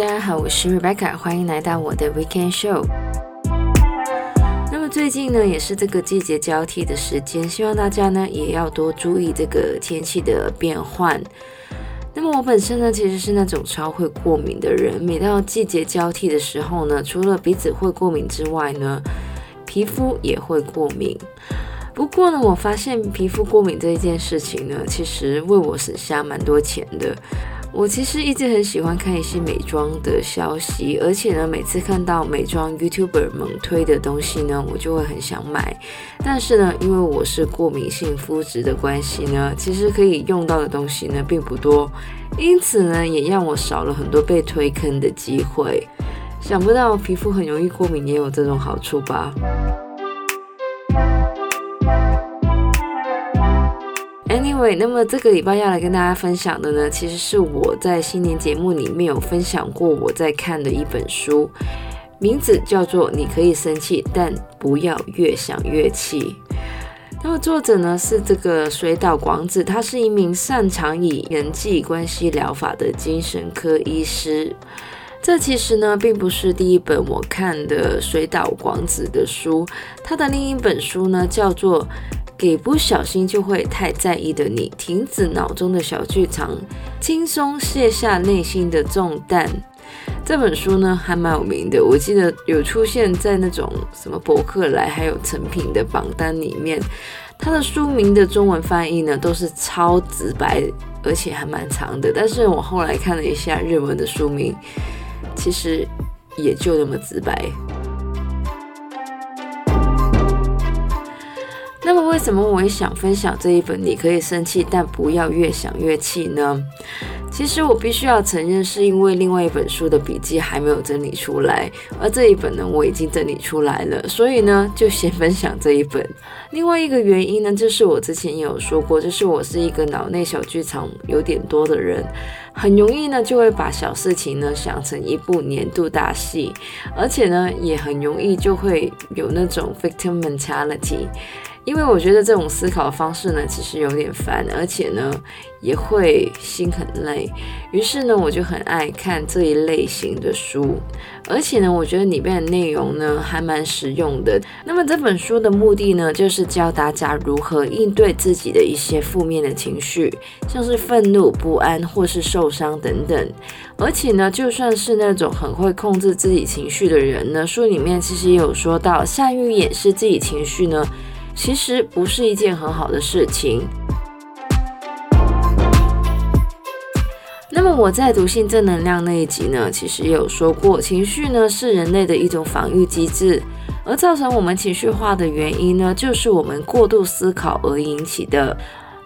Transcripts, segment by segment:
大家好，我是 Rebecca，欢迎来到我的 Weekend Show。那么最近呢，也是这个季节交替的时间，希望大家呢也要多注意这个天气的变换。那么我本身呢，其实是那种超会过敏的人，每到季节交替的时候呢，除了鼻子会过敏之外呢，皮肤也会过敏。不过呢，我发现皮肤过敏这一件事情呢，其实为我省下蛮多钱的。我其实一直很喜欢看一些美妆的消息，而且呢，每次看到美妆 YouTuber 猛推的东西呢，我就会很想买。但是呢，因为我是过敏性肤质的关系呢，其实可以用到的东西呢并不多，因此呢，也让我少了很多被推坑的机会。想不到皮肤很容易过敏也有这种好处吧？Anyway，那么这个礼拜要来跟大家分享的呢，其实是我在新年节目里面有分享过我在看的一本书，名字叫做《你可以生气，但不要越想越气》。那么作者呢是这个水岛广子，他是一名擅长以人际关系疗法的精神科医师。这其实呢并不是第一本我看的水岛广子的书，他的另一本书呢叫做。给不小心就会太在意的你，停止脑中的小剧场，轻松卸下内心的重担。这本书呢还蛮有名的，我记得有出现在那种什么博客来还有诚品的榜单里面。它的书名的中文翻译呢都是超直白，而且还蛮长的。但是我后来看了一下日文的书名，其实也就那么直白。为什么我也想分享这一本？你可以生气，但不要越想越气呢？其实我必须要承认，是因为另外一本书的笔记还没有整理出来，而这一本呢，我已经整理出来了，所以呢，就先分享这一本。另外一个原因呢，就是我之前也有说过，就是我是一个脑内小剧场有点多的人，很容易呢就会把小事情呢想成一部年度大戏，而且呢也很容易就会有那种 victim mentality。因为我觉得这种思考方式呢，其实有点烦，而且呢，也会心很累。于是呢，我就很爱看这一类型的书，而且呢，我觉得里面的内容呢，还蛮实用的。那么这本书的目的呢，就是教大家如何应对自己的一些负面的情绪，像是愤怒、不安或是受伤等等。而且呢，就算是那种很会控制自己情绪的人呢，书里面其实也有说到，善于掩饰自己情绪呢。其实不是一件很好的事情。那么我在读性正能量那一集呢，其实也有说过，情绪呢是人类的一种防御机制，而造成我们情绪化的原因呢，就是我们过度思考而引起的。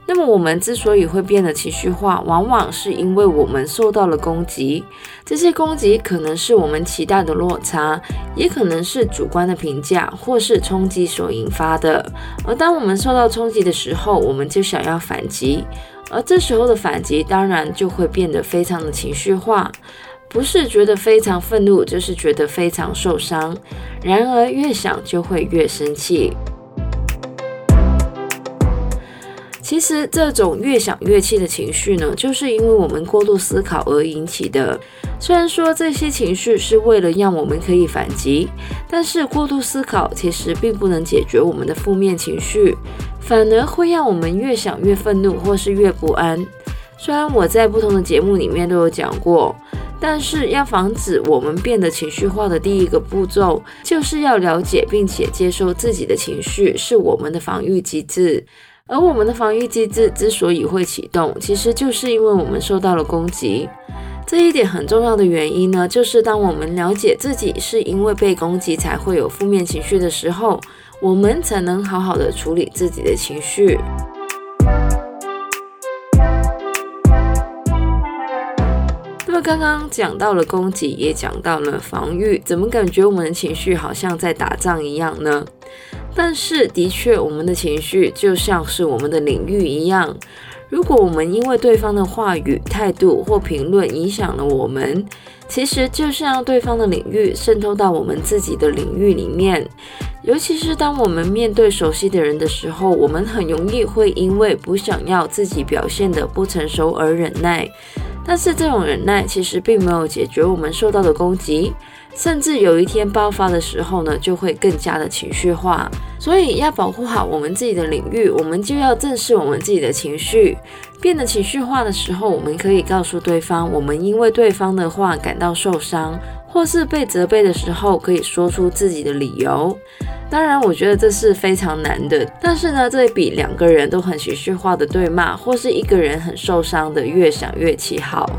那么我们之所以会变得情绪化，往往是因为我们受到了攻击。这些攻击可能是我们期待的落差，也可能是主观的评价，或是冲击所引发的。而当我们受到冲击的时候，我们就想要反击，而这时候的反击当然就会变得非常的情绪化，不是觉得非常愤怒，就是觉得非常受伤。然而越想就会越生气。其实这种越想越气的情绪呢，就是因为我们过度思考而引起的。虽然说这些情绪是为了让我们可以反击，但是过度思考其实并不能解决我们的负面情绪，反而会让我们越想越愤怒或是越不安。虽然我在不同的节目里面都有讲过，但是要防止我们变得情绪化的第一个步骤，就是要了解并且接受自己的情绪是我们的防御机制。而我们的防御机制之所以会启动，其实就是因为我们受到了攻击。这一点很重要的原因呢，就是当我们了解自己是因为被攻击才会有负面情绪的时候，我们才能好好的处理自己的情绪。那么刚刚讲到了攻击，也讲到了防御，怎么感觉我们的情绪好像在打仗一样呢？但是，的确，我们的情绪就像是我们的领域一样。如果我们因为对方的话语、态度或评论影响了我们，其实就是让对方的领域渗透到我们自己的领域里面。尤其是当我们面对熟悉的人的时候，我们很容易会因为不想要自己表现得不成熟而忍耐。但是这种忍耐其实并没有解决我们受到的攻击，甚至有一天爆发的时候呢，就会更加的情绪化。所以要保护好我们自己的领域，我们就要正视我们自己的情绪。变得情绪化的时候，我们可以告诉对方，我们因为对方的话感到受伤。或是被责备的时候，可以说出自己的理由。当然，我觉得这是非常难的。但是呢，这比两个人都很情绪化的对骂，或是一个人很受伤的越想越气好。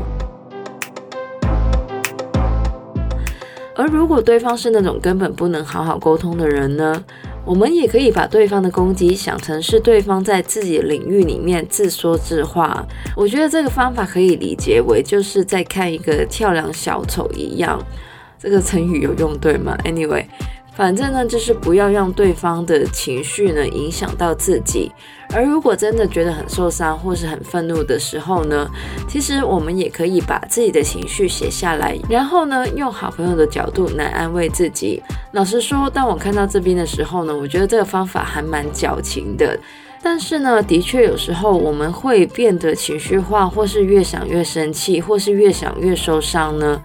而如果对方是那种根本不能好好沟通的人呢？我们也可以把对方的攻击想成是对方在自己领域里面自说自话。我觉得这个方法可以理解为就是在看一个跳梁小丑一样。这个成语有用对吗？Anyway，反正呢就是不要让对方的情绪呢影响到自己。而如果真的觉得很受伤或是很愤怒的时候呢，其实我们也可以把自己的情绪写下来，然后呢，用好朋友的角度来安慰自己。老实说，当我看到这边的时候呢，我觉得这个方法还蛮矫情的。但是呢，的确有时候我们会变得情绪化，或是越想越生气，或是越想越受伤呢，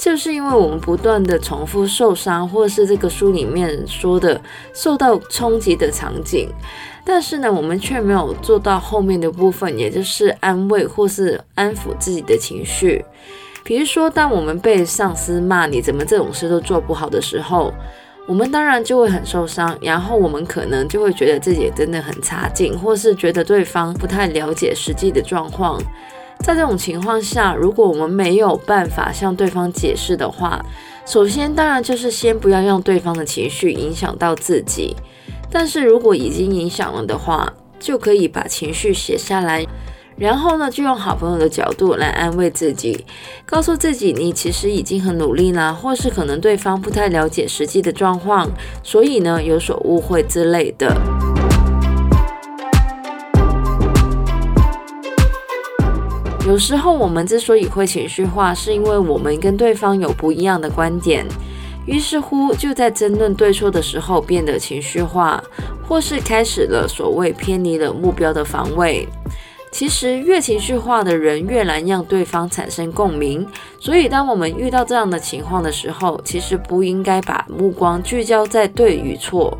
就是因为我们不断的重复受伤，或是这个书里面说的受到冲击的场景。但是呢，我们却没有做到后面的部分，也就是安慰或是安抚自己的情绪。比如说，当我们被上司骂你怎么这种事都做不好的时候，我们当然就会很受伤，然后我们可能就会觉得自己真的很差劲，或是觉得对方不太了解实际的状况。在这种情况下，如果我们没有办法向对方解释的话，首先当然就是先不要让对方的情绪影响到自己。但是如果已经影响了的话，就可以把情绪写下来，然后呢，就用好朋友的角度来安慰自己，告诉自己你其实已经很努力啦，或是可能对方不太了解实际的状况，所以呢，有所误会之类的。有时候我们之所以会情绪化，是因为我们跟对方有不一样的观点。于是乎，就在争论对错的时候变得情绪化，或是开始了所谓偏离了目标的防卫。其实，越情绪化的人越难让对方产生共鸣。所以，当我们遇到这样的情况的时候，其实不应该把目光聚焦在对与错，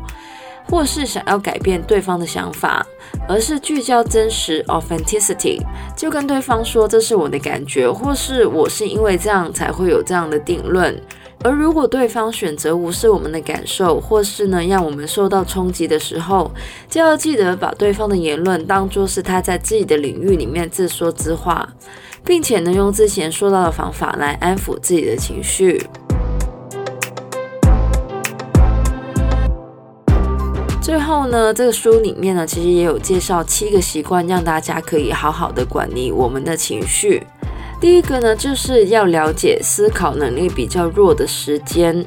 或是想要改变对方的想法，而是聚焦真实 （authenticity），就跟对方说：“这是我的感觉，或是我是因为这样才会有这样的定论。”而如果对方选择无视我们的感受，或是呢让我们受到冲击的时候，就要记得把对方的言论当作是他在自己的领域里面自说自话，并且呢用之前说到的方法来安抚自己的情绪。最后呢，这个书里面呢其实也有介绍七个习惯，让大家可以好好的管理我们的情绪。第一个呢，就是要了解思考能力比较弱的时间，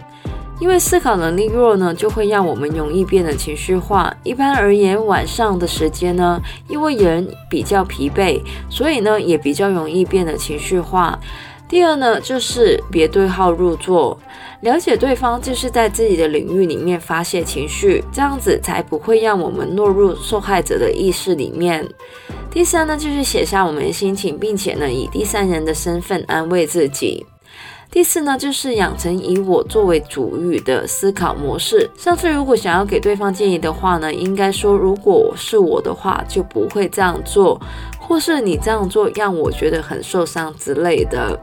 因为思考能力弱呢，就会让我们容易变得情绪化。一般而言，晚上的时间呢，因为人比较疲惫，所以呢，也比较容易变得情绪化。第二呢，就是别对号入座，了解对方就是在自己的领域里面发泄情绪，这样子才不会让我们落入受害者的意识里面。第三呢，就是写下我们的心情，并且呢，以第三人的身份安慰自己。第四呢，就是养成以我作为主语的思考模式。上次如果想要给对方建议的话呢，应该说，如果是我的话，就不会这样做，或是你这样做让我觉得很受伤之类的。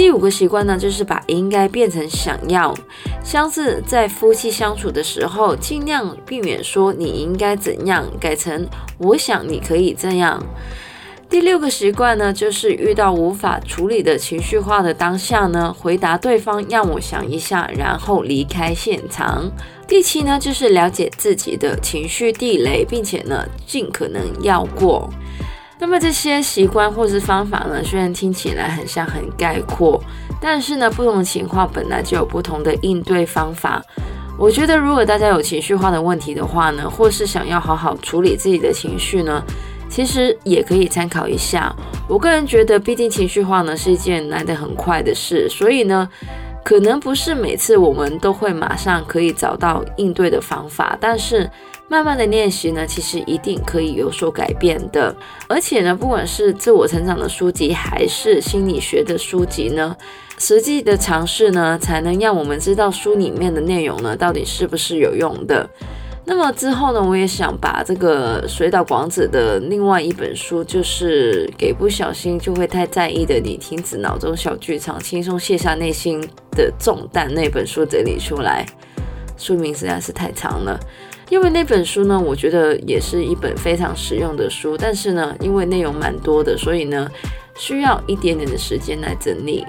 第五个习惯呢，就是把应该变成想要。像是在夫妻相处的时候，尽量避免说你应该怎样，改成我想你可以这样。第六个习惯呢，就是遇到无法处理的情绪化的当下呢，回答对方让我想一下，然后离开现场。第七呢，就是了解自己的情绪地雷，并且呢，尽可能绕过。那么这些习惯或是方法呢，虽然听起来很像很概括，但是呢，不同情况本来就有不同的应对方法。我觉得，如果大家有情绪化的问题的话呢，或是想要好好处理自己的情绪呢，其实也可以参考一下。我个人觉得，毕竟情绪化呢是一件来得很快的事，所以呢，可能不是每次我们都会马上可以找到应对的方法，但是慢慢的练习呢，其实一定可以有所改变的。而且呢，不管是自我成长的书籍，还是心理学的书籍呢，实际的尝试呢，才能让我们知道书里面的内容呢，到底是不是有用的。那么之后呢，我也想把这个水岛广子的另外一本书，就是给不小心就会太在意的你，停止脑中小剧场，轻松卸下内心的重担那本书整理出来。书名实在是太长了，因为那本书呢，我觉得也是一本非常实用的书，但是呢，因为内容蛮多的，所以呢，需要一点点的时间来整理。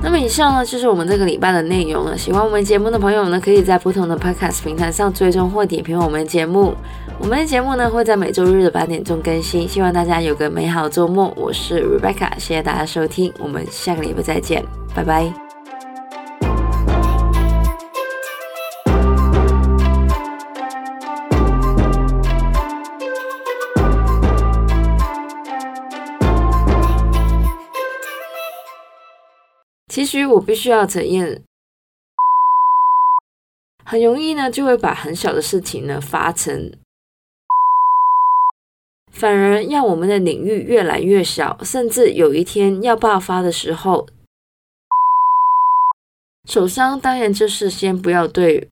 那么以上呢，就是我们这个礼拜的内容了。喜欢我们节目的朋友呢，可以在不同的 Podcast 平台上追踪或点评我们的节目。我们的节目呢，会在每周日的八点钟更新。希望大家有个美好周末。我是 Rebecca，谢谢大家收听，我们下个礼拜再见，拜拜。其实我必须要承认，很容易呢，就会把很小的事情呢发成，反而让我们的领域越来越小，甚至有一天要爆发的时候，首先当然就是先不要对